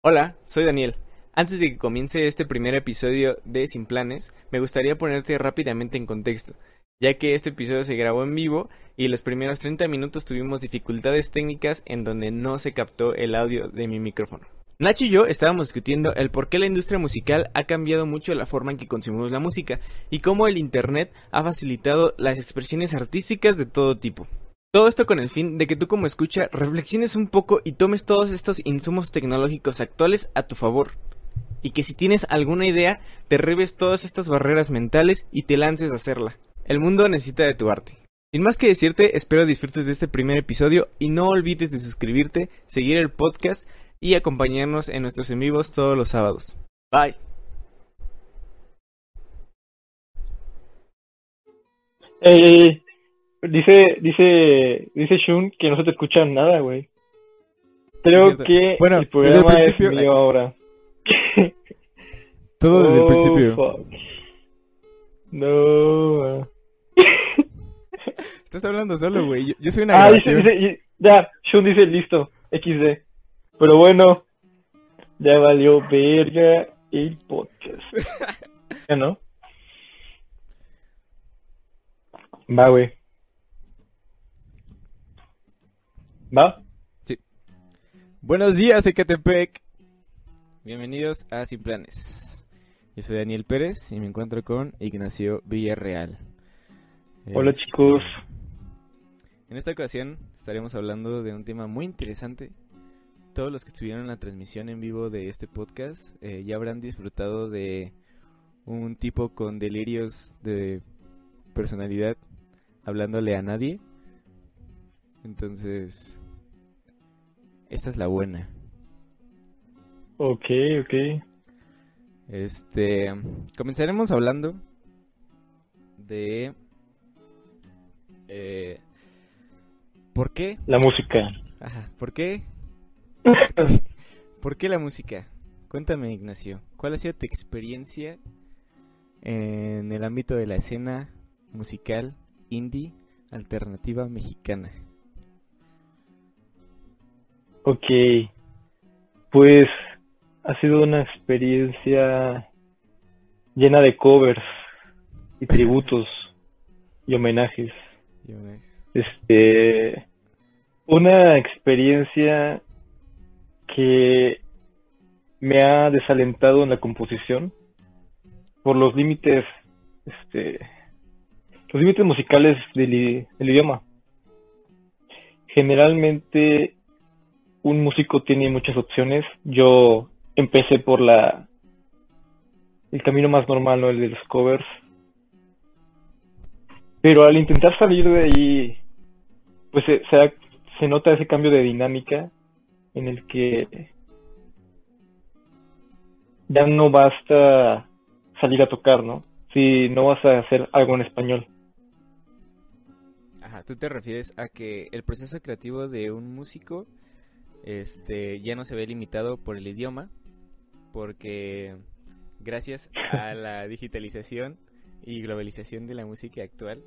Hola, soy Daniel. Antes de que comience este primer episodio de Sin Planes, me gustaría ponerte rápidamente en contexto, ya que este episodio se grabó en vivo y los primeros 30 minutos tuvimos dificultades técnicas en donde no se captó el audio de mi micrófono. Nacho y yo estábamos discutiendo el por qué la industria musical ha cambiado mucho la forma en que consumimos la música y cómo el Internet ha facilitado las expresiones artísticas de todo tipo. Todo esto con el fin de que tú como escucha reflexiones un poco y tomes todos estos insumos tecnológicos actuales a tu favor. Y que si tienes alguna idea, derribes todas estas barreras mentales y te lances a hacerla. El mundo necesita de tu arte. Sin más que decirte, espero disfrutes de este primer episodio y no olvides de suscribirte, seguir el podcast y acompañarnos en nuestros en vivos todos los sábados. Bye. Dice, dice, dice Shun que no se te escucha nada, güey. Creo que Bueno, el desde programa es mío ahora. Todo desde el Oh, principio. fuck. No. Estás hablando solo, güey. Yo, yo soy una Ah, dice, dice, ya, Shun dice listo, XD. Pero bueno, ya valió verga el podcast. ¿Ya no? Va, güey. ¿Va? Buenos días, Ecatepec. Bienvenidos a Sin Planes. Yo soy Daniel Pérez y me encuentro con Ignacio Villarreal. Hola Eh, chicos. En esta ocasión estaremos hablando de un tema muy interesante. Todos los que estuvieron en la transmisión en vivo de este podcast eh, ya habrán disfrutado de un tipo con delirios de personalidad hablándole a nadie. Entonces, esta es la buena. Ok, ok. Este, comenzaremos hablando de eh, ¿por qué? La música. Ajá, ¿por qué? ¿Por qué la música? Cuéntame, Ignacio, ¿cuál ha sido tu experiencia en el ámbito de la escena musical indie alternativa mexicana? Ok. Pues ha sido una experiencia llena de covers y tributos y homenajes. Este, una experiencia que me ha desalentado en la composición por los límites, este, los límites musicales del, del idioma. Generalmente un músico tiene muchas opciones. Yo empecé por la el camino más normal, ¿no? El de los covers. Pero al intentar salir de ahí, pues se, se, da- se nota ese cambio de dinámica en el que ya no basta salir a tocar, ¿no? Si no vas a hacer algo en español. Ajá, tú te refieres a que el proceso creativo de un músico este ya no se ve limitado por el idioma porque gracias a la digitalización y globalización de la música actual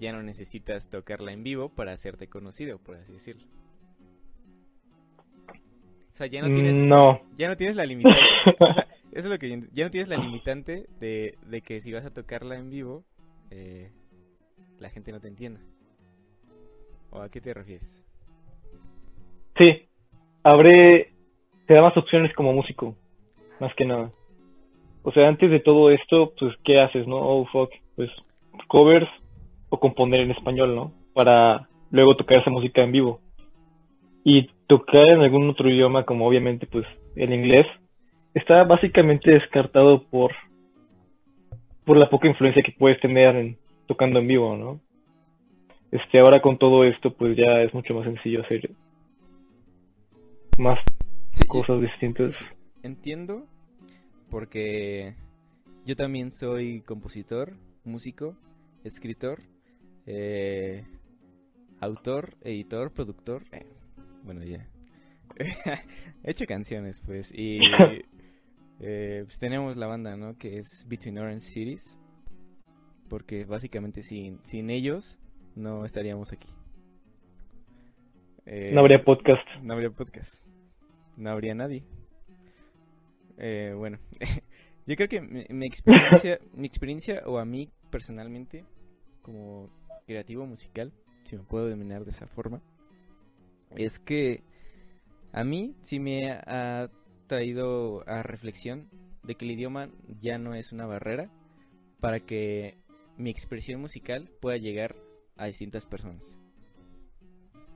ya no necesitas tocarla en vivo para hacerte conocido, por así decirlo. O sea, ya no tienes No. ya no tienes la limitante. Eso es lo que ya no tienes la limitante de, de que si vas a tocarla en vivo eh, la gente no te entienda. ¿O a qué te refieres? Sí, abre, te da más opciones como músico, más que nada. O sea, antes de todo esto, pues, ¿qué haces, no? Oh, fuck, pues, covers o componer en español, ¿no? Para luego tocar esa música en vivo. Y tocar en algún otro idioma, como obviamente, pues, el inglés, está básicamente descartado por, por la poca influencia que puedes tener en, tocando en vivo, ¿no? Este, ahora con todo esto, pues ya es mucho más sencillo hacer más Sí, cosas distintas. entiendo porque yo también soy compositor, músico, escritor, eh, autor, editor, productor. eh, bueno, ya. He hecho canciones, pues, y eh, pues, tenemos la banda, ¿no? Que es Between Orange Cities. Porque básicamente sin, sin ellos no estaríamos aquí. Eh, No habría podcast. no habría podcast. No habría nadie. Eh, bueno, yo creo que mi, mi experiencia, mi experiencia, o a mí personalmente, como creativo musical, si me puedo denominar de esa forma, es que a mí sí me ha traído a reflexión de que el idioma ya no es una barrera para que mi expresión musical pueda llegar a distintas personas.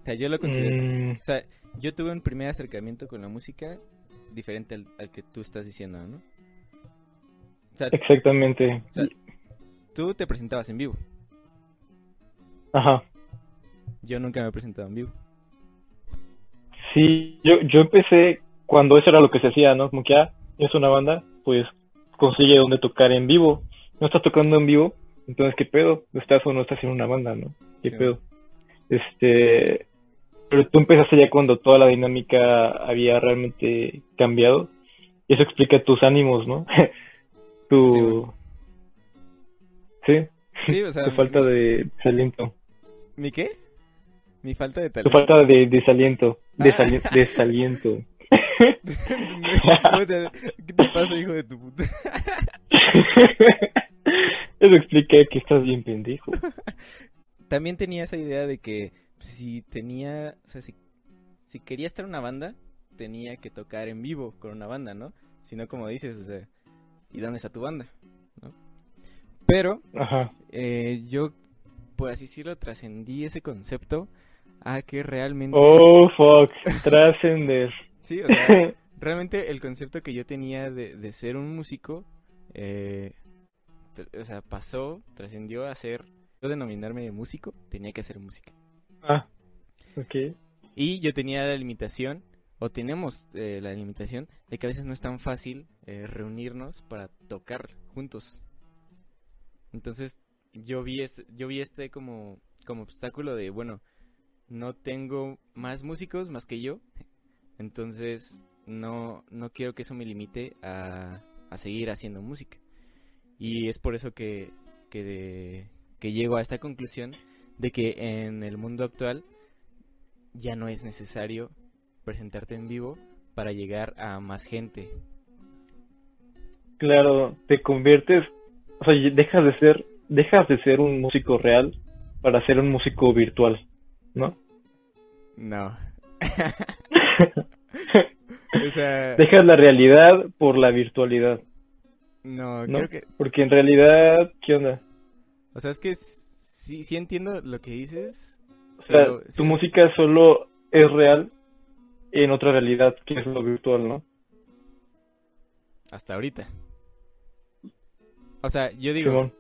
O sea, yo lo considero. Mm, O sea, yo tuve un primer acercamiento con la música diferente al, al que tú estás diciendo, ¿no? O sea, exactamente. o sea, tú te presentabas en vivo. Ajá. Yo nunca me he presentado en vivo. Sí, yo, yo empecé cuando eso era lo que se hacía, ¿no? Como que, ah, es una banda, pues consigue donde tocar en vivo. No estás tocando en vivo, entonces, ¿qué pedo? ¿Estás o no estás en una banda, no? ¿Qué Sí. pedo? Este, pero tú empezaste ya cuando toda la dinámica había realmente cambiado. Y eso explica tus ánimos, ¿no? tu... Sí, Sí, o sea, tu falta de desaliento. ¿Mi qué? Mi falta de Tu talento. falta de desaliento. Ah. Desali- desaliento. ¿Cómo te- ¿Qué te pasa, hijo de tu puta? Eso explica que estás bien pendejo. También tenía esa idea de que si tenía, o sea, si, si quería estar en una banda, tenía que tocar en vivo con una banda, ¿no? Si no, como dices, o sea, ¿y dónde está tu banda? ¿No? Pero Ajá. eh, yo, por así decirlo, trascendí ese concepto a que realmente... Oh, fuck. Trascender. Sí, o sea, realmente el concepto que yo tenía de, de ser un músico, eh, o sea, pasó, trascendió a ser, yo denominarme músico, tenía que hacer música. Ah, ok. Y yo tenía la limitación, o tenemos eh, la limitación, de que a veces no es tan fácil eh, reunirnos para tocar juntos. Entonces, yo vi este, yo vi este como, como obstáculo de, bueno, no tengo más músicos más que yo, entonces no, no quiero que eso me limite a, a seguir haciendo música. Y es por eso que, que, de- que llego a esta conclusión de que en el mundo actual ya no es necesario presentarte en vivo para llegar a más gente. Claro, te conviertes, o sea, dejas de ser, dejas de ser un músico real para ser un músico virtual, ¿no? No. o sea, Dejas la realidad por la virtualidad, no, ¿no? creo que... Porque en realidad, ¿qué onda? O sea, es que sí, sí entiendo lo que dices. O sea, tu sí- música solo es real en otra realidad que es lo virtual, ¿no? Hasta ahorita. O sea, yo digo, o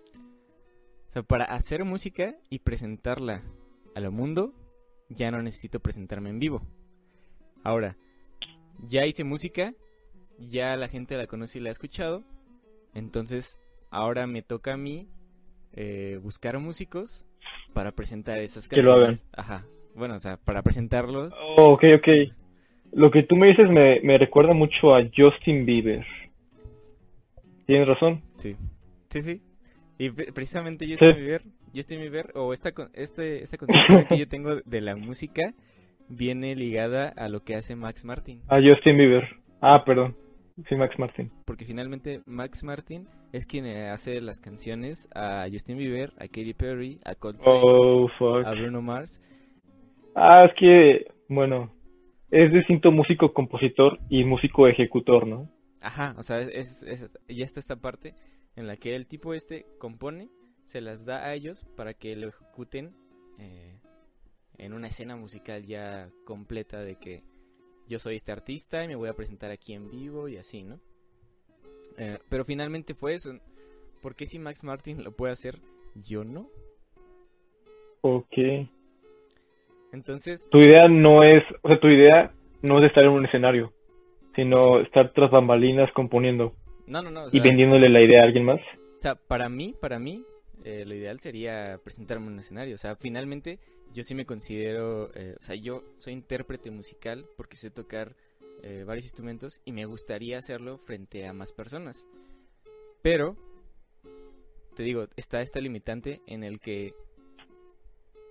sea, para hacer música y presentarla a lo mundo, ya no necesito presentarme en vivo. Ahora, ya hice música, ya la gente la conoce y la ha escuchado, entonces ahora me toca a mí eh, buscar músicos para presentar esas Que lo canciones. Ajá. Bueno, o sea, para presentarlos. Oh, ok, ok. Lo que tú me dices me, me recuerda mucho a Justin Bieber. Tienes razón. Sí. Sí, sí. Y pre- precisamente Justin Sí. Bieber, Justin Bieber, o esta, este, esta concepción que yo tengo de la música, viene ligada a lo que hace Max Martin. A Justin Bieber. Ah, perdón. Sí, Max Martin. Porque finalmente Max Martin es quien hace las canciones a Justin Bieber, a Katy Perry, a Coldplay, Oh, fuck. a Bruno Mars. Ah, es que, bueno, es distinto músico compositor y músico ejecutor, ¿no? Ajá, o sea, es, es- ya está esta parte en la que el tipo este compone, se las da a ellos para que lo ejecuten eh, en una escena musical ya completa de que yo soy este artista y me voy a presentar aquí en vivo y así, ¿no? Eh, pero finalmente fue eso. ¿Por qué si Max Martin lo puede hacer, yo no? Ok. Entonces, Tu idea no es, o sea, tu idea no es estar en un escenario, sino estar tras bambalinas componiendo no, no, no. O y vendiéndole la idea a alguien más. O sea, para mí, para mí, eh, lo ideal sería presentarme en un escenario. O sea, finalmente, yo sí me considero, eh, o sea, yo soy intérprete musical porque sé tocar eh, varios instrumentos y me gustaría hacerlo frente a más personas. Pero, te digo, está esta limitante en el que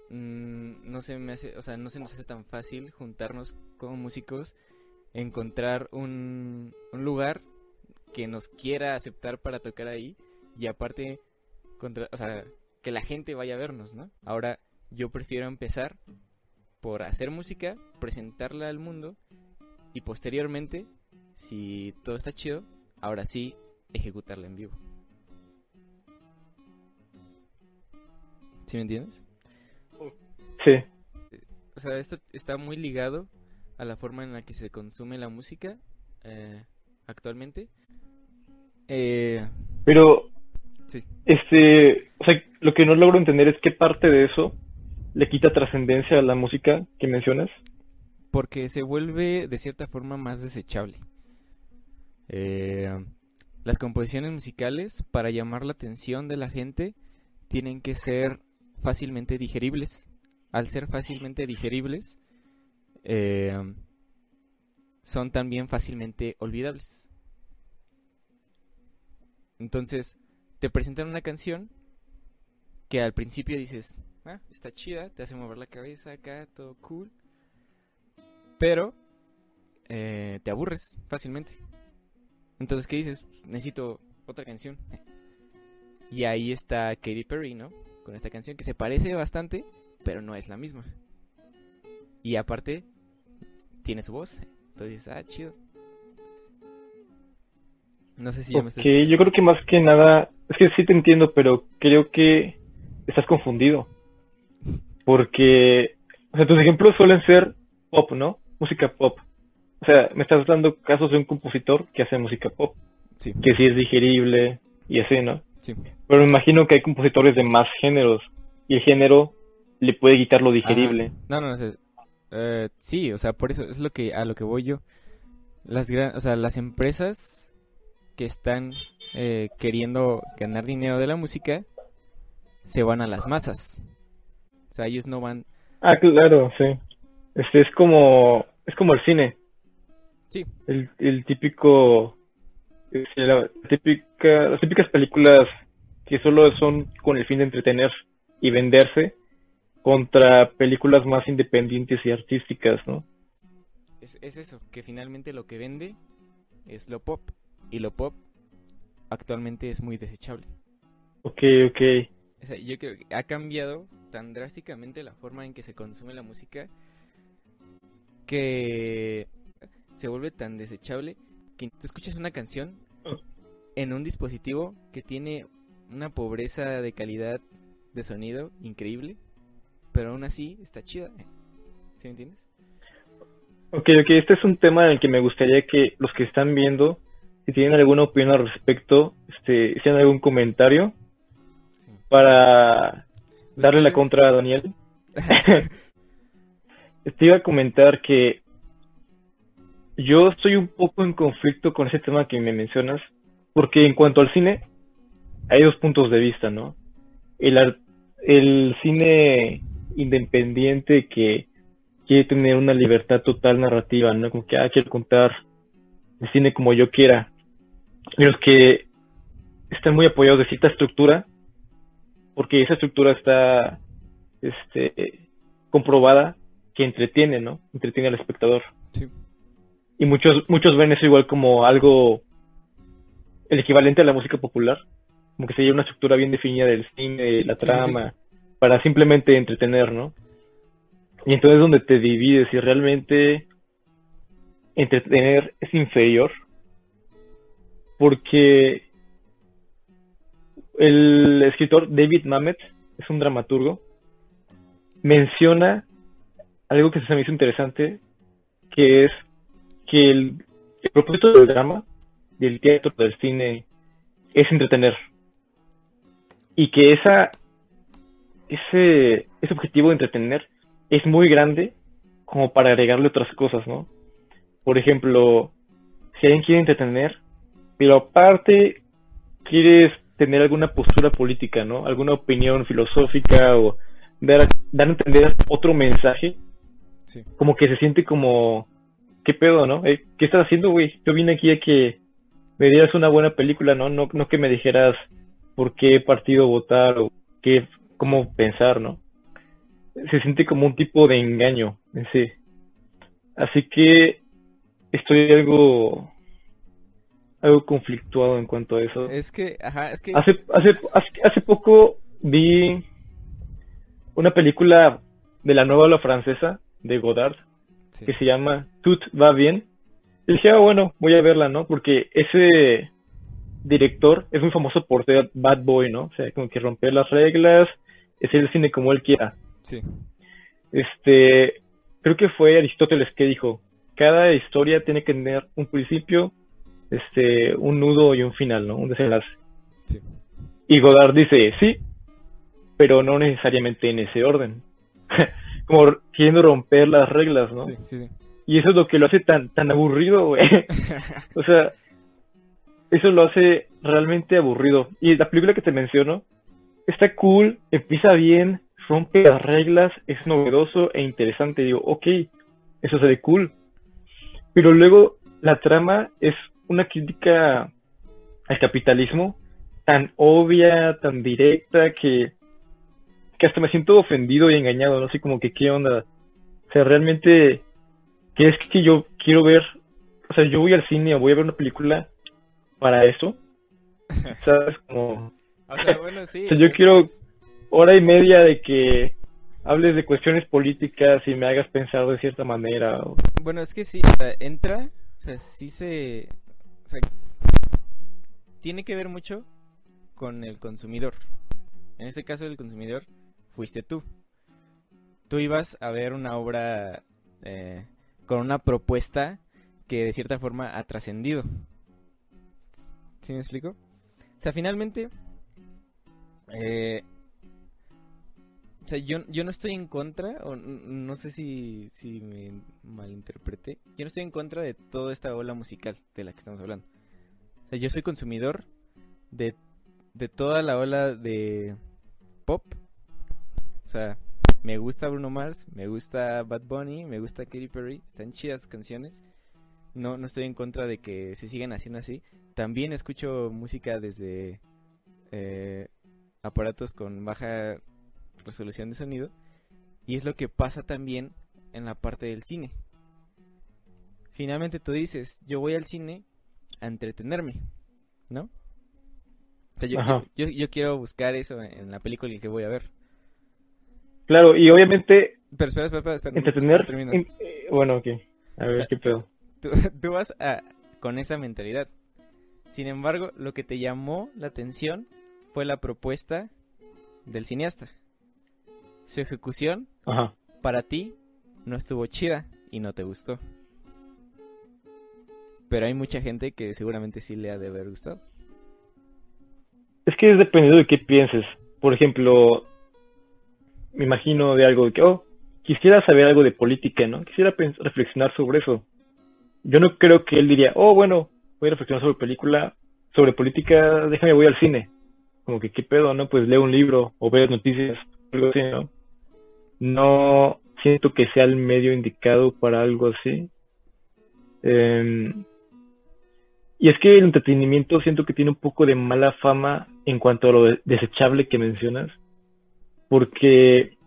mm, no se me hace, o sea, no se nos hace tan fácil juntarnos como músicos, encontrar un, un lugar que nos quiera aceptar para tocar ahí y aparte contra, o sea, que la gente vaya a vernos, ¿no? Ahora yo prefiero empezar por hacer música, presentarla al mundo y posteriormente, si todo está chido, ahora sí ejecutarla en vivo. ¿Sí me entiendes? Sí. O sea, esto está muy ligado a la forma en la que se consume la música eh, actualmente. Eh, Pero, sí. este, o sea, lo que no logro entender es qué parte de eso le quita trascendencia a la música que mencionas. Porque se vuelve de cierta forma más desechable. Eh, las composiciones musicales, para llamar la atención de la gente, tienen que ser fácilmente digeribles. Al ser fácilmente digeribles, eh, son también fácilmente olvidables. Entonces, te presentan una canción que al principio dices, ah, está chida, te hace mover la cabeza acá, todo cool. Pero eh, te aburres fácilmente. Entonces, ¿qué dices? Necesito otra canción. Y ahí está Katy Perry, ¿no? Con esta canción que se parece bastante, pero no es la misma. Y aparte, tiene su voz. Entonces, ah, chido. No sé si ya me Ok, estoy... yo creo que más que nada, es que sí te entiendo, pero creo que estás confundido. Porque, o sea, tus ejemplos suelen ser pop, ¿no? Música pop. O sea, me estás dando casos de un compositor que hace música pop, Sí, que sí es digerible y así, ¿no? sí. Pero me imagino que hay compositores de más géneros y el género le puede quitar lo digerible. No, no, no. sé. Eh, sí, o sea, por eso es lo que a lo que voy yo. Las gran, o sea, las empresas que están eh, queriendo ganar dinero de la música se van a las masas. Sea, ellos no van. Ah, claro, sí. Este es como, es como el cine. Sí, El, el típico, este, la típica, las típicas películas que solo son con el fin de entretener y venderse contra películas más independientes y artísticas, ¿no? es, es eso, que finalmente lo que vende es lo pop. Y lo pop actualmente es muy desechable. Ok, ok. O sea, yo creo que ha cambiado tan drásticamente la forma en que se consume la música que se vuelve tan desechable que tú escuchas una canción en un dispositivo que tiene una pobreza de calidad de sonido increíble, pero aún así está chida. ¿Sí me entiendes? Ok, ok, este es un tema en el que me gustaría que los que están viendo, si tienen alguna opinión al respecto, este, hicieran algún comentario Sí. para darle la contra a Daniel. Te iba a comentar que yo estoy un poco en conflicto con ese tema que me mencionas, porque en cuanto al cine, hay dos puntos de vista, ¿no? El, el cine independiente que quiere tener una libertad total narrativa, ¿no? Como que, ah, quiero contar el cine como yo quiera. Y los que están muy apoyados de cierta estructura, porque esa estructura está, este, comprobada que entretiene, ¿no? Entretiene al espectador. Sí. Y muchos, muchos ven eso igual como algo, el equivalente a la música popular, como que sería una estructura bien definida del cine, la Sí, sí, trama, para simplemente entretener, ¿no? Y entonces es donde te divides si realmente entretener es inferior, porque el escritor David Mamet es un dramaturgo, menciona algo que se me hizo interesante, que es que el, el propósito del drama, del teatro, del cine, es entretener. Y que esa, ese, ese objetivo de entretener es muy grande como para agregarle otras cosas, ¿no? Por ejemplo, si alguien quiere entretener, pero aparte quieres tener alguna postura política, ¿no? Alguna opinión filosófica o dar, dar a entender otro mensaje, Sí. como que se siente como, ¿qué pedo, no? Eh, ¿Qué estás haciendo, güey? Yo vine aquí a que me dieras una buena película, ¿no? No, no que me dijeras por qué partido votar o qué, cómo pensar, ¿no? Se siente como un tipo de engaño en sí. Así que estoy algo algo conflictuado en cuanto a eso. Es que, ajá, es que... Hace, hace, hace, hace poco vi una película de la nueva ola francesa de Godard Sí. que se llama Tout va bien. Y dije, ah, bueno, voy a verla, ¿no? Porque ese director es muy famoso por ser bad boy, ¿no? O sea, como que romper las reglas, hacer el cine como él quiera. Sí, Este, creo que fue Aristóteles que dijo, cada historia tiene que tener un principio, este, un nudo y un final, ¿no? Un desenlace. sí. Y Godard dice, sí, pero no necesariamente en ese orden. Como queriendo romper las reglas, ¿no? Sí, sí, sí. Y eso es lo que lo hace tan, tan aburrido, güey. o sea, eso lo hace realmente aburrido. Y la película que te menciono está cool, empieza bien, rompe las reglas, es novedoso e interesante. Digo, ok, eso se ve cool. Pero luego la trama es una crítica al capitalismo tan obvia, tan directa, que, que hasta me siento ofendido y engañado, no sé como que qué onda. O sea, realmente, ¿qué es que yo quiero ver? O sea, yo voy al cine o voy a ver una película para eso. ¿Sabes? Como, O sea, bueno, sí. o sea, yo quiero hora y media de que hables de cuestiones políticas y me hagas pensar de cierta manera. o- Bueno, es que sí, entra, o sea, sí se... O sea, tiene que ver mucho con el consumidor. En este caso, el consumidor fuiste tú. Tú ibas a ver una obra eh, con una propuesta que de cierta forma ha trascendido. ¿Sí me explico? O sea, finalmente... eh, o sea, yo, yo no estoy en contra, o no sé si, si me malinterpreté. Yo no estoy en contra de toda esta ola musical de la que estamos hablando. O sea, yo soy consumidor de, de toda la ola de pop. O sea, me gusta Bruno Mars, me gusta Bad Bunny, me gusta Katy Perry. Están chidas canciones. No, no estoy en contra de que se sigan haciendo así. También escucho música desde eh, aparatos con baja resolución de sonido. Y es lo que pasa también en la parte del cine. Finalmente tú dices, yo voy al cine a entretenerme, ¿no? O sea, yo, yo, quiero buscar eso en la película que voy a ver. Claro, y obviamente Pero espera, espera, espera. espera, entretener... en- eh, bueno, ok. A ver, ¿qué pedo? Tú, tú vas a- con esa mentalidad. Sin embargo, lo que te llamó la atención fue la propuesta del cineasta. Su ejecución Ajá. para ti no estuvo chida y no te gustó. Pero hay mucha gente que seguramente sí le ha de haber gustado. Es que es dependiendo de qué pienses. Por ejemplo, me imagino de algo de que, oh, quisiera saber algo de política, ¿no? Quisiera reflexionar sobre eso. Yo no creo que él diría, oh, bueno, voy a reflexionar sobre película, sobre política, déjame, voy al cine. Como que, ¿qué pedo, no? Pues leo un libro o veo noticias, algo así, ¿no? No siento que sea el medio indicado para algo así. Em, y es que el entretenimiento siento que tiene un poco de mala fama en cuanto a lo de- desechable que mencionas, porque,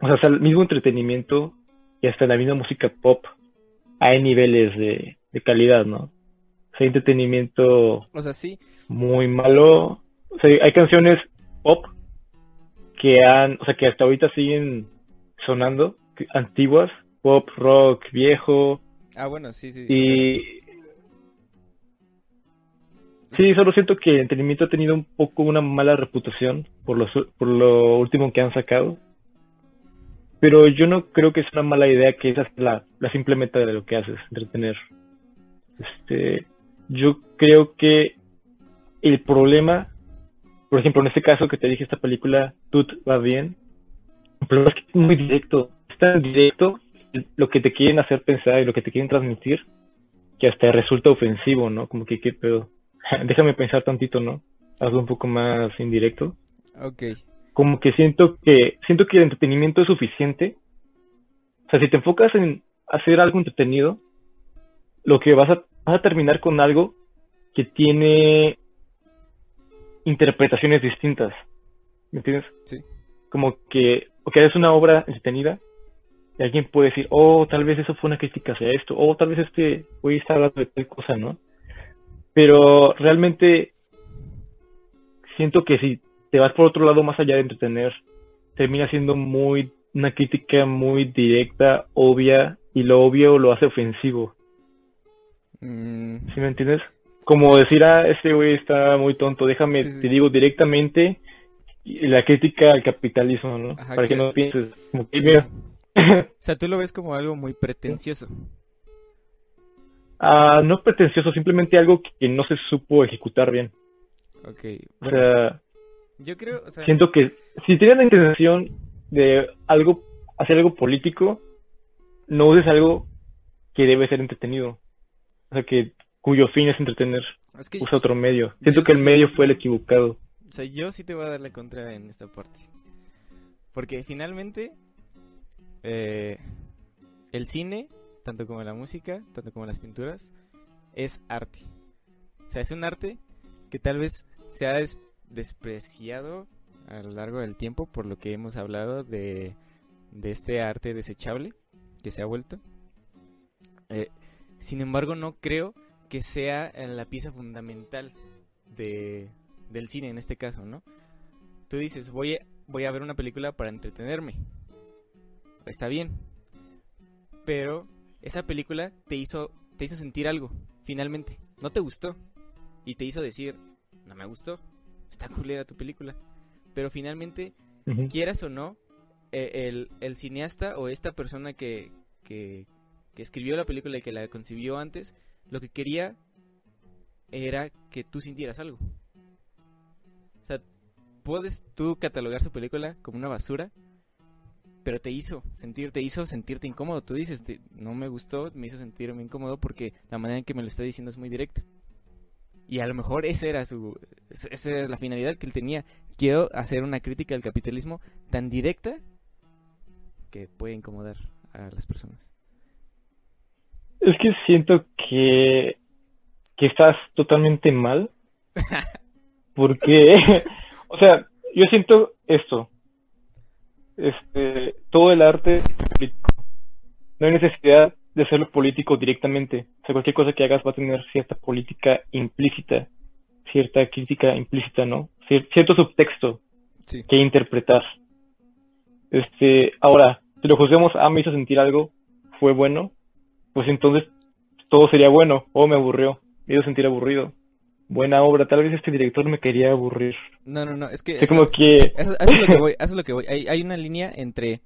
o sea, el mismo entretenimiento y hasta la misma música pop hay niveles de, de calidad, ¿no? O sea, hay entretenimiento O sea, sí, muy malo, o sea, hay canciones pop que han, o sea, que hasta ahorita siguen sonando, antiguas, pop, rock, viejo, ah, bueno, sí, sí. y sí, solo siento que el entretenimiento ha tenido un poco una mala reputación por lo, por lo último que han sacado. Pero yo no creo que sea una mala idea que esa es la, la simple meta de lo que haces, entretener. Este, yo creo que el problema, por ejemplo, en este caso que te dije esta película, Tut va bien, problema es que es muy directo, es tan directo lo que te quieren hacer pensar y lo que te quieren transmitir que hasta resulta ofensivo, ¿no? Como que qué pedo. Déjame pensar tantito, ¿no? Hazlo un poco más indirecto. Ok, Como que siento que siento que el entretenimiento es suficiente. O sea, si te enfocas en hacer algo entretenido, lo que vas a vas a terminar con algo que tiene interpretaciones distintas. ¿Me entiendes? Sí. Como que, o que es una obra entretenida y alguien puede decir, oh, tal vez eso fue una crítica hacia esto, o tal vez este güey está hablando de tal cosa, ¿no? Pero realmente siento que si te vas por otro lado más allá de entretener, termina siendo muy una crítica muy directa, obvia, y lo obvio lo hace ofensivo. Mm, ¿Sí me entiendes? Como decir, ah, este güey está muy tonto, déjame, Sí, sí. te digo directamente y la crítica al capitalismo, ¿no? Ajá, Para que que- no pienses, como que, mira, o sea, tú lo ves como algo muy pretencioso. ah, no pretencioso, simplemente algo que no se supo ejecutar bien. Ok. O sea, yo creo, o sea, siento que si tienes la intención de algo, hacer algo político, no uses algo que debe ser entretenido. O sea, que cuyo fin es entretener. es que, Usa otro medio. Siento que el medio fue el equivocado. O sea, yo sí te voy a dar la contra en esta parte. Porque finalmente, eh, el cine, tanto como la música, tanto como las pinturas, es arte. O sea, es un arte que tal vez se ha des- despreciado a lo largo del tiempo por lo que hemos hablado de, de este arte desechable que se ha vuelto. Eh, sin embargo, no creo que sea la pieza fundamental de, del cine en este caso, ¿no? Tú dices, voy a, voy a ver una película para entretenerme. Está bien. Pero esa película te hizo, te hizo sentir algo, finalmente. No te gustó. Y te hizo decir, no me gustó. Está culera tu película. Pero finalmente, quieras o no, eh, el, el cineasta o esta persona que, que, que escribió la película y que la concibió antes, lo que quería era que tú sintieras algo. Puedes tú catalogar su película como una basura, pero te hizo sentir, te hizo sentirte incómodo. Tú dices, "Te- no me gustó, me hizo sentirme incómodo porque la manera en que me lo está diciendo es muy directa. Y a lo mejor esa era su, esa era la finalidad que él tenía. Quiero hacer una crítica al capitalismo tan directa que puede incomodar a las personas. Es que siento que, que estás totalmente mal. Porque, o sea, yo siento esto. Este, todo el arte es político. No hay necesidad de hacerlo político directamente. O sea, cualquier cosa que hagas va a tener cierta política implícita, cierta crítica implícita, ¿no? Cier- cierto subtexto Sí. que interpretar. Este, ahora, si lo juzgamos, ah, me hizo sentir algo, fue bueno, pues entonces todo sería bueno, o me aburrió, me hizo sentir aburrido. Buena obra, tal vez este director me quería aburrir. No, no, no, es que... Es como que, Eso, eso es lo que voy, eso es lo que voy. Hay, hay una línea entre,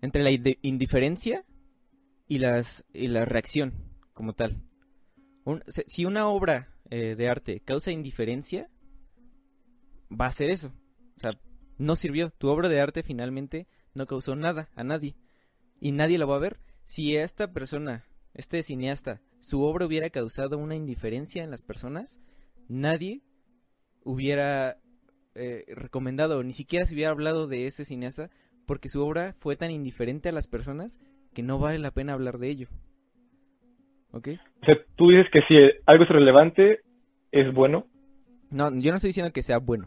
entre la indiferencia y, las, y la reacción como tal. Un- si una obra eh, de arte causa indiferencia, va a ser eso. O sea, no sirvió. Tu obra de arte finalmente no causó nada a nadie. Y nadie la va a ver. Si esta persona, este cineasta, su obra hubiera causado una indiferencia en las personas, nadie hubiera eh, recomendado, ni siquiera se hubiera hablado de ese cineasta, porque su obra fue tan indiferente a las personas que no vale la pena hablar de ello. ¿Ok? o sea, tú dices que si algo es relevante, es bueno. No, yo no estoy diciendo que sea bueno.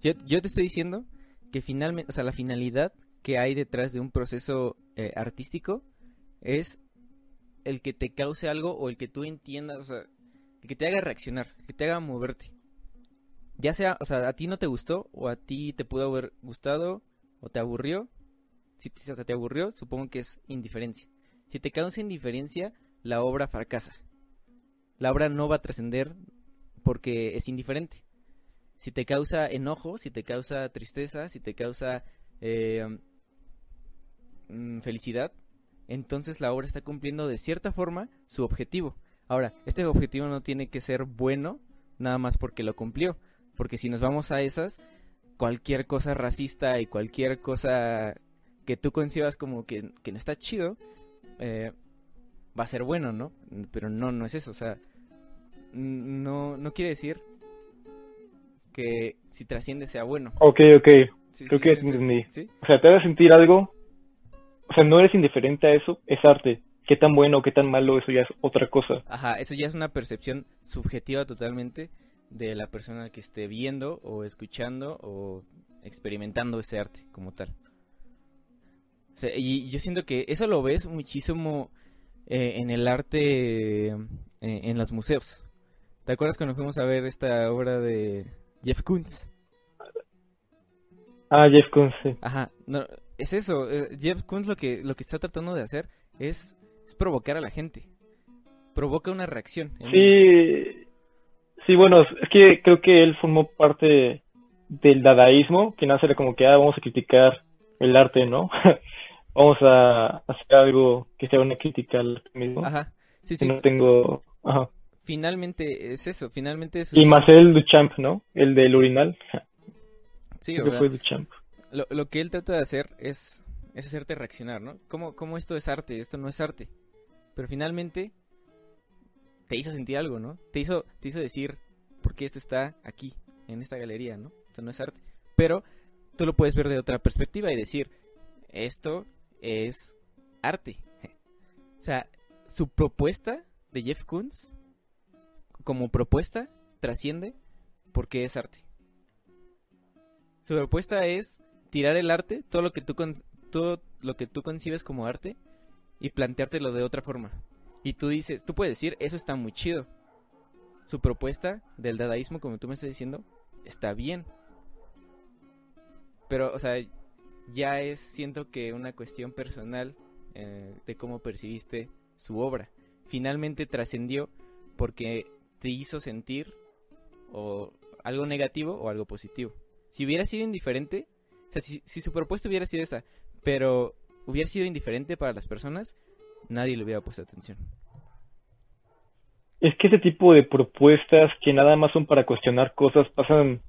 Yo, yo te estoy diciendo que finalmente, o sea, la finalidad que hay detrás de un proceso eh, artístico es el que te cause algo o el que tú entiendas, o sea, que te haga reaccionar, que te haga moverte. Ya sea, o sea, a ti no te gustó o a ti te pudo haber gustado o te aburrió. Si te, te aburrió, supongo que es indiferencia. Si te causa indiferencia, la obra fracasa. La obra no va a trascender porque es indiferente. Si te causa enojo, si te causa tristeza, si te causa eh, mm, felicidad, entonces la obra está cumpliendo de cierta forma su objetivo. Ahora, este objetivo no tiene que ser bueno nada más porque lo cumplió, porque si nos vamos a esas, cualquier cosa racista y cualquier cosa que tú concibas como que, que no está chido, eh, va a ser bueno, ¿no? Pero no, no es eso, o sea, no, no quiere decir que si trasciende sea bueno. Ok, ok. Sí, Creo sí, que entendí. ¿Sí? O sea, te hace sentir algo. O sea, no eres indiferente a eso, es arte. Qué tan bueno o qué tan malo, eso ya es otra cosa. Ajá, eso ya es una percepción subjetiva totalmente de la persona que esté viendo o escuchando o experimentando ese arte como tal. O sea, y yo siento que eso lo ves muchísimo eh, en el arte, eh, en los museos. ¿Te acuerdas cuando fuimos a ver esta obra de Jeff Koons? Ah, Jeff Koons, sí. Ajá, no, es eso. eh, Jeff Koons lo que, lo que está tratando de hacer es, es provocar a la gente. Provoca una reacción. Sí, sí, bueno, es que creo que él formó parte del dadaísmo, que nace como que ah, vamos a criticar el arte, ¿no? vamos a hacer algo que sea una crítica al arte mismo. Ajá, sí, Que sí. no tengo... Ajá. Finalmente es eso, finalmente es... Y Marcel Duchamp, ¿no? El del urinal. Sí, o que sea, fue Duchamp. lo, lo que él trata de hacer es, es hacerte reaccionar, ¿no? ¿Cómo, ¿Cómo esto es arte? Esto no es arte. Pero finalmente te hizo sentir algo, ¿no? Te hizo, te hizo decir, ¿por qué esto está aquí, en esta galería, ¿no? Esto no es arte. Pero tú lo puedes ver de otra perspectiva y decir, esto es arte. O sea, su propuesta de Jeff Koons, como propuesta, trasciende porque es arte. Su propuesta es tirar el arte, todo lo que tú todo lo que tú concibes como arte y planteártelo de otra forma. Y tú dices, tú puedes decir, eso está muy chido. Su propuesta del dadaísmo, como tú me estás diciendo, está bien. Pero, o sea, ya es, siento que una cuestión personal eh, de cómo percibiste su obra. Finalmente trascendió porque te hizo sentir o algo negativo o algo positivo. Si hubiera sido indiferente, o sea, si, si su propuesta hubiera sido esa, pero hubiera sido indiferente para las personas, nadie le hubiera puesto atención. Es que ese tipo de propuestas que nada más son para cuestionar cosas pasan,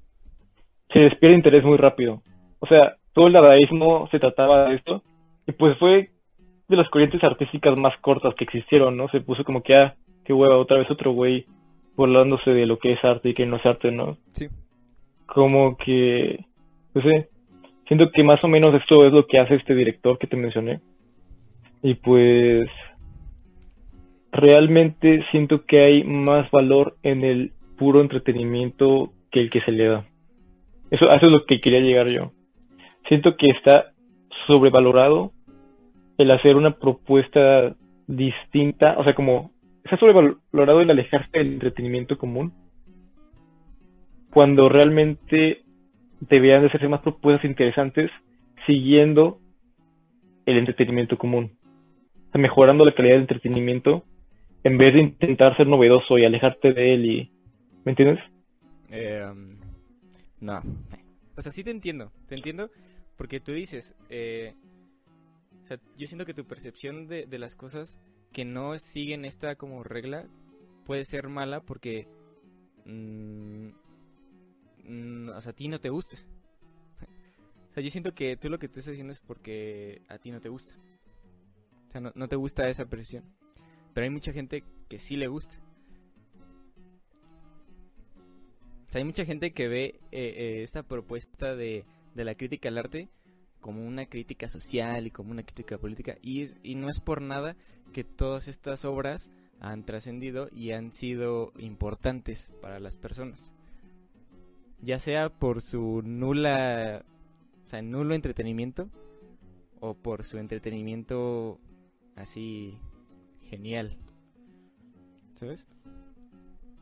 se despierde interés muy rápido. O sea, todo el dadaísmo se trataba de esto y pues fue de las corrientes artísticas más cortas que existieron, ¿no? Se puso como que, ah, qué hueva, otra vez otro güey burlándose de lo que es arte y que no es arte, ¿no? Sí. Como que, no sé, siento que más o menos esto es lo que hace este director que te mencioné. Y pues realmente siento que hay más valor en el puro entretenimiento que el que se le da. Eso, eso es lo que quería llegar yo. Siento que está sobrevalorado el hacer una propuesta distinta, o sea, como está sobrevalorado el alejarse del entretenimiento común, cuando realmente deberían de hacerse más propuestas interesantes siguiendo el entretenimiento común, mejorando la calidad del entretenimiento en vez de intentar ser novedoso y alejarte de él y ¿me entiendes? Um, no. O sea, sí te entiendo. Te entiendo porque tú dices, eh, yo siento que tu percepción de, de las cosas que no siguen esta como regla puede ser mala porque, mm, mm, o sea, a ti no te gusta. O sea, yo siento que tú lo que estás diciendo es porque a ti no te gusta. O sea, no, no te gusta esa percepción. Pero hay mucha gente que sí le gusta. O sea, hay mucha gente que ve eh, eh, esta propuesta de, de la crítica al arte como una crítica social y como una crítica política. Y, es- y no es por nada que todas estas obras han trascendido y han sido importantes para las personas. Ya sea por su nula, o sea, nulo entretenimiento o por su entretenimiento así genial. ¿Sabes?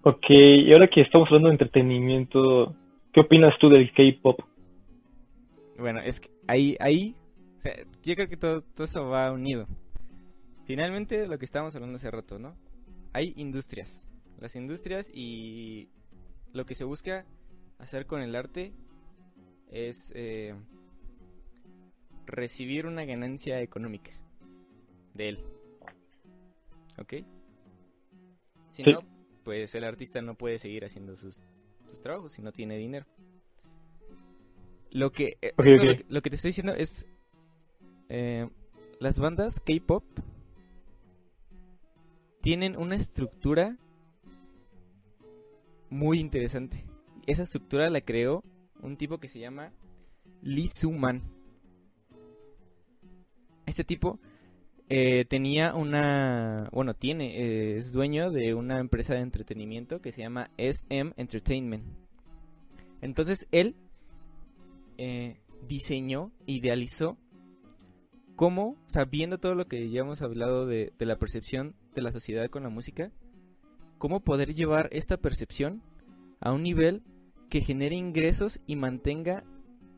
Ok, y ahora que estamos hablando de entretenimiento, ¿qué opinas tú del K-pop? Bueno, es que ahí, ahí, o sea, yo creo que todo, todo esto va unido. Finalmente, lo que estábamos hablando hace rato, ¿no? Hay industrias. Las industrias y lo que se busca hacer con el arte es eh, recibir una ganancia económica de él. ¿Ok? Si Sí. no, pues el artista no puede seguir haciendo sus, sus trabajos si no tiene dinero. Lo que, eh, lo que te estoy diciendo es eh, las bandas K-pop tienen una estructura muy interesante. Esa estructura la creó un tipo que se llama Lee Soo-man. Este tipo eh, tenía una, bueno, tiene, eh, es dueño de una empresa de entretenimiento que se llama SM Entertainment. Entonces él eh, diseñó, idealizó cómo, o sea, viendo todo lo que ya hemos hablado de la percepción de la sociedad con la música, cómo poder llevar esta percepción a un nivel que genere ingresos y mantenga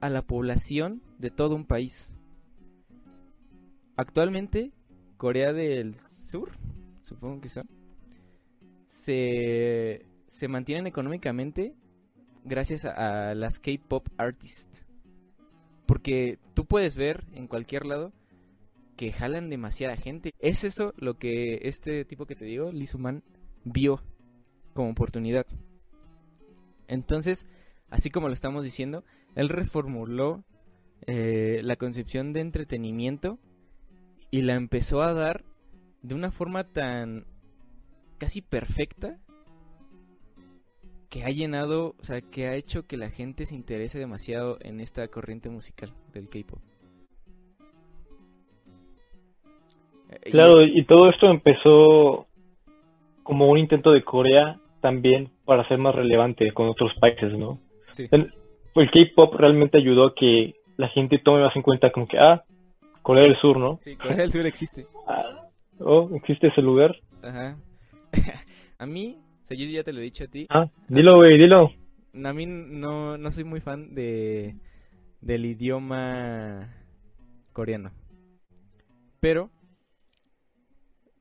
a la población de todo un país. Actualmente, Corea del Sur, supongo que son, se, se mantienen económicamente gracias a, las K-pop artists. Porque tú puedes ver en cualquier lado que jalan demasiada gente. Es eso lo que este tipo que te digo, Lizuman, vio como oportunidad. Entonces, así como lo estamos diciendo, él reformuló eh, la concepción de entretenimiento y la empezó a dar de una forma tan casi perfecta que ha llenado, o sea, que ha hecho que la gente se interese demasiado en esta corriente musical del K-pop. Eh, Claro, y todo esto empezó como un intento de Corea también para ser más relevante con otros países, ¿no? sí. El, el K-pop realmente ayudó a que la gente tome más en cuenta como que, ah, Corea del Sur, ¿no? Sí, Corea del Sur existe. Ah, oh, existe ese lugar. Ajá. a mí, o sea, yo ya te lo he dicho a ti, Ah, dilo, güey, dilo. a mí no, no soy muy fan de del idioma coreano. Pero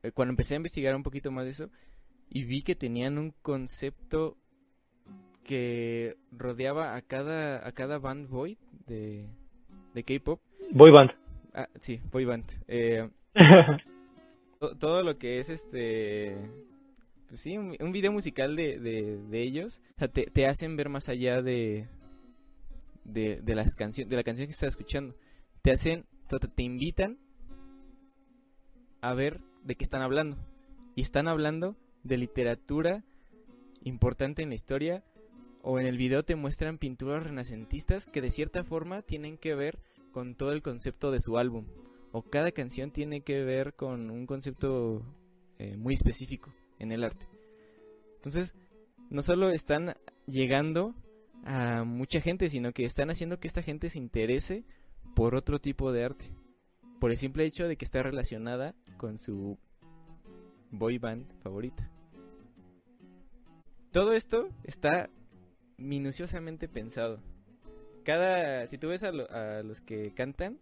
eh, cuando empecé a investigar un poquito más de eso y vi que tenían un concepto que rodeaba a cada a cada band boy de de K-pop. Boy band. Ah, sí, boy band. Eh, to- todo lo que es este pues sí un, un video musical de, de, de ellos o sea, te, te hacen ver más allá de de, de las canciones de la canción que estás escuchando te hacen te, te invitan a ver de qué están hablando y están hablando de literatura importante en la historia o en el video te muestran pinturas renacentistas que de cierta forma tienen que ver con todo el concepto de su álbum o cada canción tiene que ver con un concepto eh, muy específico en el arte. Entonces, no solo están llegando a mucha gente, sino que están haciendo que esta gente se interese por otro tipo de arte. Por el simple hecho de que está relacionada con su boy band favorita. Todo esto está minuciosamente pensado. Cada, si tú ves a, lo- a los que cantan,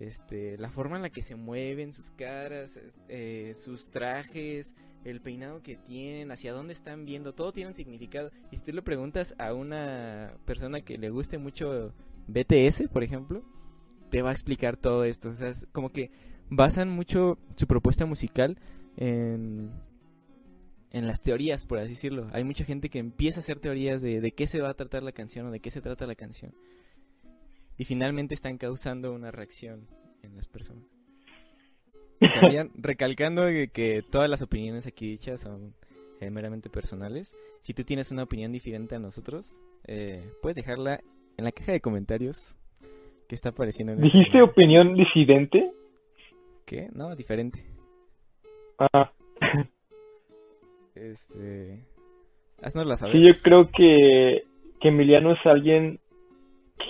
este, la forma en la que se mueven, sus caras, eh, sus trajes, el peinado que tienen, hacia dónde están viendo, todo tiene un significado. Y si tú le preguntas a una persona que le guste mucho BTS, por ejemplo, te va a explicar todo esto. O sea, como que basan mucho su propuesta musical en, en las teorías, por así decirlo. Hay mucha gente que empieza a hacer teorías de, de qué se va a tratar la canción o de qué se trata la canción. Y finalmente están causando una reacción en las personas. También recalcando que, que todas las opiniones aquí dichas son eh, meramente personales. Si tú tienes una opinión diferente a nosotros, eh, puedes dejarla en la caja de comentarios que está apareciendo en este ¿Dijiste opinión disidente? ¿Qué? No, diferente. Ah, Este... Haznosla saber. sí, yo creo que, que Emiliano es alguien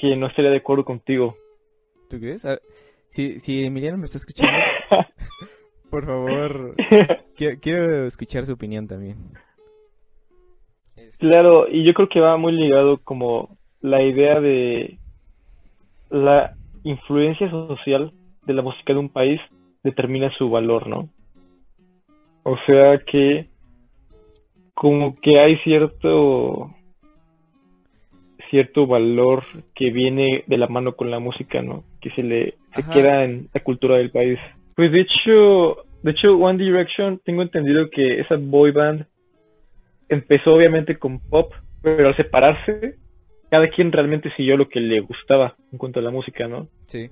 que no estaría de acuerdo contigo. ¿Tú crees? Si, si Emiliano me está escuchando, por favor, quiero, quiero escuchar su opinión también. Este, Claro, y yo creo que va muy ligado como la idea de la influencia social de la música de un país determina su valor, ¿no? O sea que como que hay cierto cierto valor que viene de la mano con la música, ¿no? Que se le se queda en la cultura del país. Pues de hecho, de hecho One Direction tengo entendido que esa boy band empezó obviamente con pop, pero al separarse, cada quien realmente siguió lo que le gustaba en cuanto a la música, ¿no? Sí.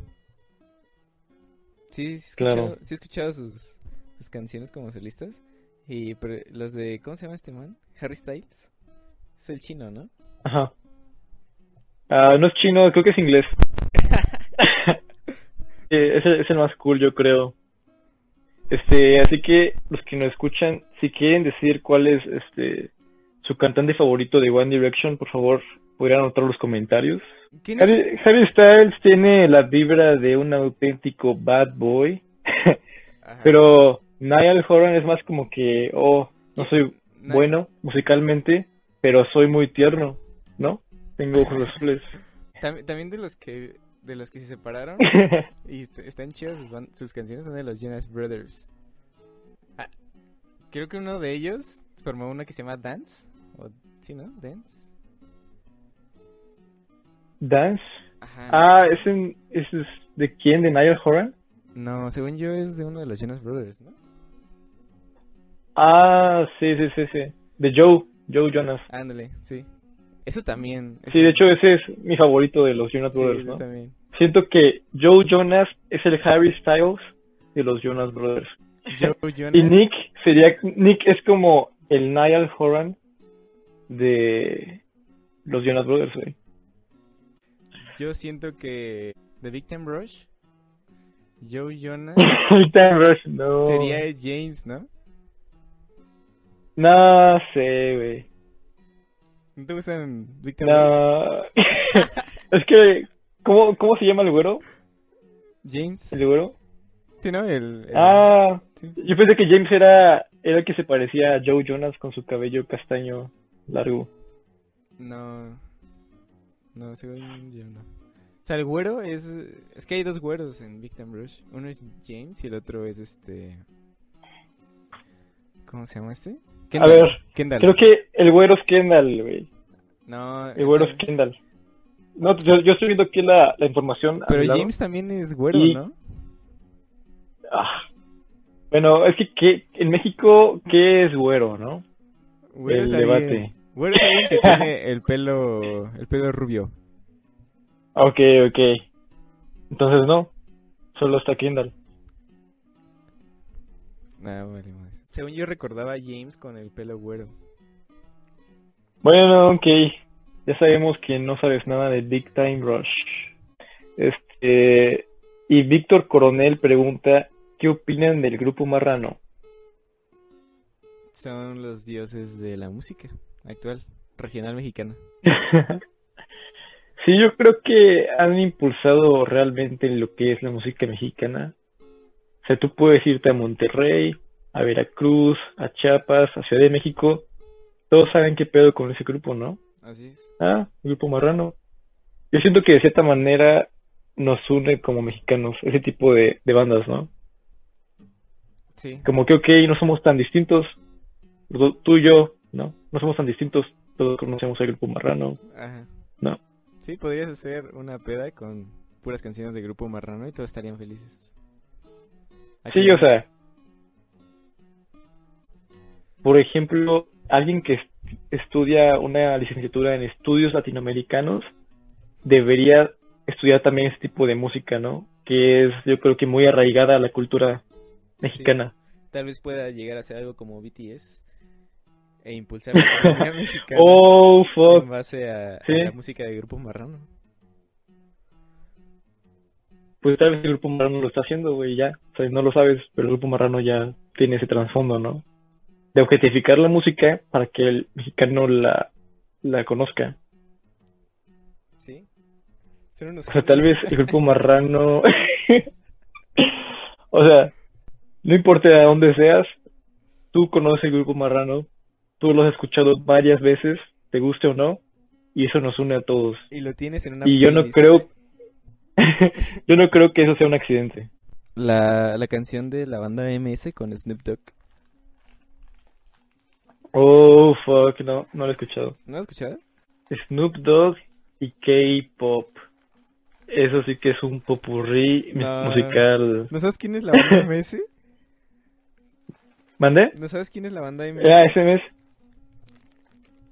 Sí, sí he Claro. escuchado, sí he escuchado sus, sus canciones como solistas. Y pero las de, ¿cómo se llama este man? Harry Styles. Es el chino, ¿no? Ajá. Ah, no es chino, creo que es inglés. Eh, es, el, es el más cool, yo creo. Este, así que los que nos escuchan, si quieren decir cuál es este su cantante favorito de One Direction, por favor, podrían anotar los comentarios. Harry, Harry Styles tiene la vibra de un auténtico bad boy, pero Niall Horan es más como que, oh, no soy, No. bueno musicalmente, pero soy muy tierno, ¿no? Tengo ojos azules. Tam- también de los que de los que se separaron y est- están chidas sus, sus canciones son de los Jonas Brothers. Ah, creo que uno de ellos formó una que se llama Dance. O, sí, ¿no? Dance. Dance. Ajá. Ah, ¿es, en, ¿ese es de quién? ¿De Niall Horan? No, según yo es de uno de los Jonas Brothers, ¿no? Ah, sí, sí, sí, sí. De Joe, Joe Jonas. Ándale, sí. Eso también. Sí, de hecho ese es mi favorito de los Jonas sí, Brothers, yo ¿no? también. Siento que Joe Jonas es el Harry Styles de los Jonas Brothers. Joe Jonas. Y Nick sería, Nick es como el Niall Horan de los Jonas Brothers, güey. Yo siento que The Victim Rush, Joe Jonas Time Rush, no. sería James, ¿no? No sé, güey. ¿No te gustan Victim Rush? No. es que, ¿cómo, ¿cómo se llama el güero? James. ¿El güero? Sí, ¿no? El, el- Ah, sí. yo pensé que James era, era el que se parecía a Joe Jonas con su cabello castaño largo. No. No, según yo no. O sea, el güero es... Es que hay dos güeros en Victim Rush. Uno es James y el otro es este... ¿Cómo se llama este? A ver, Kendall. creo que el güero es Kendall, güey. No, El güero es Kendall. No, pues, yo, yo estoy viendo aquí la, la información. Pero. James también es güero, Y- ¿no? Ah. Bueno, es que, ¿qué- en México, ¿qué es güero, no? Güero el es alguien- debate. Güero es alguien que tiene el pelo... El pelo rubio. Ok, ok. Entonces no, solo está Kendall. Ah, vale. Según yo recordaba a James con el pelo güero. Bueno, ok. Ya sabemos que no sabes nada de Big Time Rush. Este. Y Víctor Coronel pregunta: ¿Qué opinan del grupo Marrano? Son los dioses de la música actual, regional mexicana. sí, yo creo que han impulsado realmente lo que es la música mexicana. O sea, tú puedes irte a Monterrey, a Veracruz, a Chiapas, a Ciudad de México. Todos saben qué pedo con ese grupo, ¿no? Así es. Ah, el grupo marrano. Yo siento que de cierta manera nos une como mexicanos, ese tipo de, de bandas, ¿no? Sí. Como que, ok, no somos tan distintos, tú y yo, ¿no? No somos tan distintos, todos conocemos el grupo marrano, Ajá. ¿no? Sí, podrías hacer una peda con puras canciones de Grupo Marrano y todos estarían felices. Aquí Sí, o sea, por ejemplo, alguien que est- estudia una licenciatura en estudios latinoamericanos debería estudiar también ese tipo de música, ¿no? Que es, yo creo que muy arraigada a la cultura mexicana. Tal vez pueda llegar a ser algo como BTS e impulsar la economía mexicana Oh, fuck. en base a, la música de Grupo Marrano. Pues tal vez el grupo marrano lo está haciendo, güey, ya. O sea, no lo sabes, pero el grupo marrano ya tiene ese trasfondo, ¿no? De objetificar la música para que el mexicano la, la conozca. ¿Sí? Son unos O sea, tal vez el grupo marrano. o sea, no importa de dónde seas, tú conoces el grupo marrano, tú lo has escuchado varias veces, te guste o no, y eso nos une a todos. Y lo tienes en una Y yo no creo. yo no creo que eso sea un accidente. La, la canción de la banda MS con Snoop Dogg. Oh, fuck, no, no lo he escuchado. ¿No has escuchado? Snoop Dogg y K-pop. Eso sí que es un popurrí No. musical. ¿No sabes quién es la banda MS? ¿Mande? ¿No sabes quién es la banda MS? ¿Era ese mes?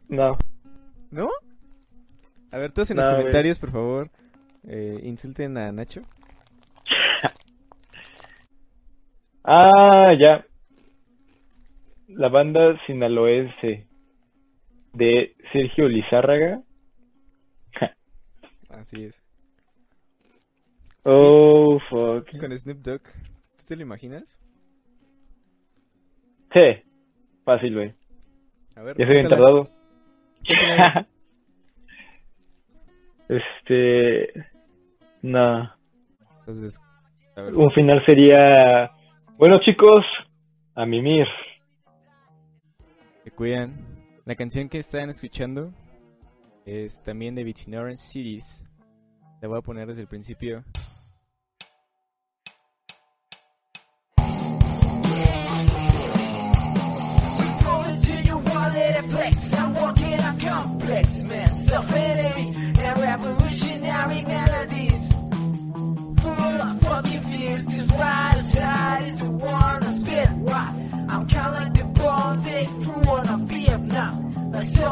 No. ¿No? A ver, todos en los No, comentarios, por favor, eh, insulten a Nacho. Ah, ya. La banda sinaloense de Sergio Lizárraga. Así es. Oh, fuck. Con Snoop Dogg. ¿Tú te lo imaginas? Sí, fácil, güey. A ver, Ya soy bien tardado. Este. No. Entonces, a ver. Un final sería. Bueno, chicos, a mimir. Cuidan. La canción que están escuchando es también de Orange Cities. La voy a poner desde el principio.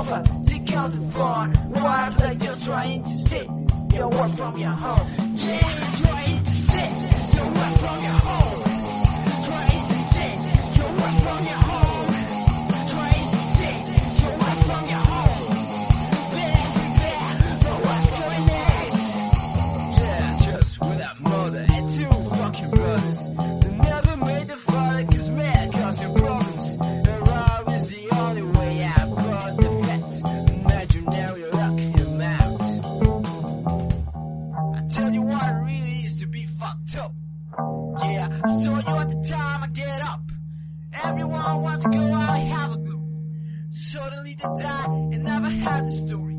Silver, it comes and far. Wife like just trying to sit your work from your home. Yeah, trying to sit your work from your home. Yeah, I told you at the time I get up. Everyone wants to go out and have a glow. Suddenly they die and never had the story.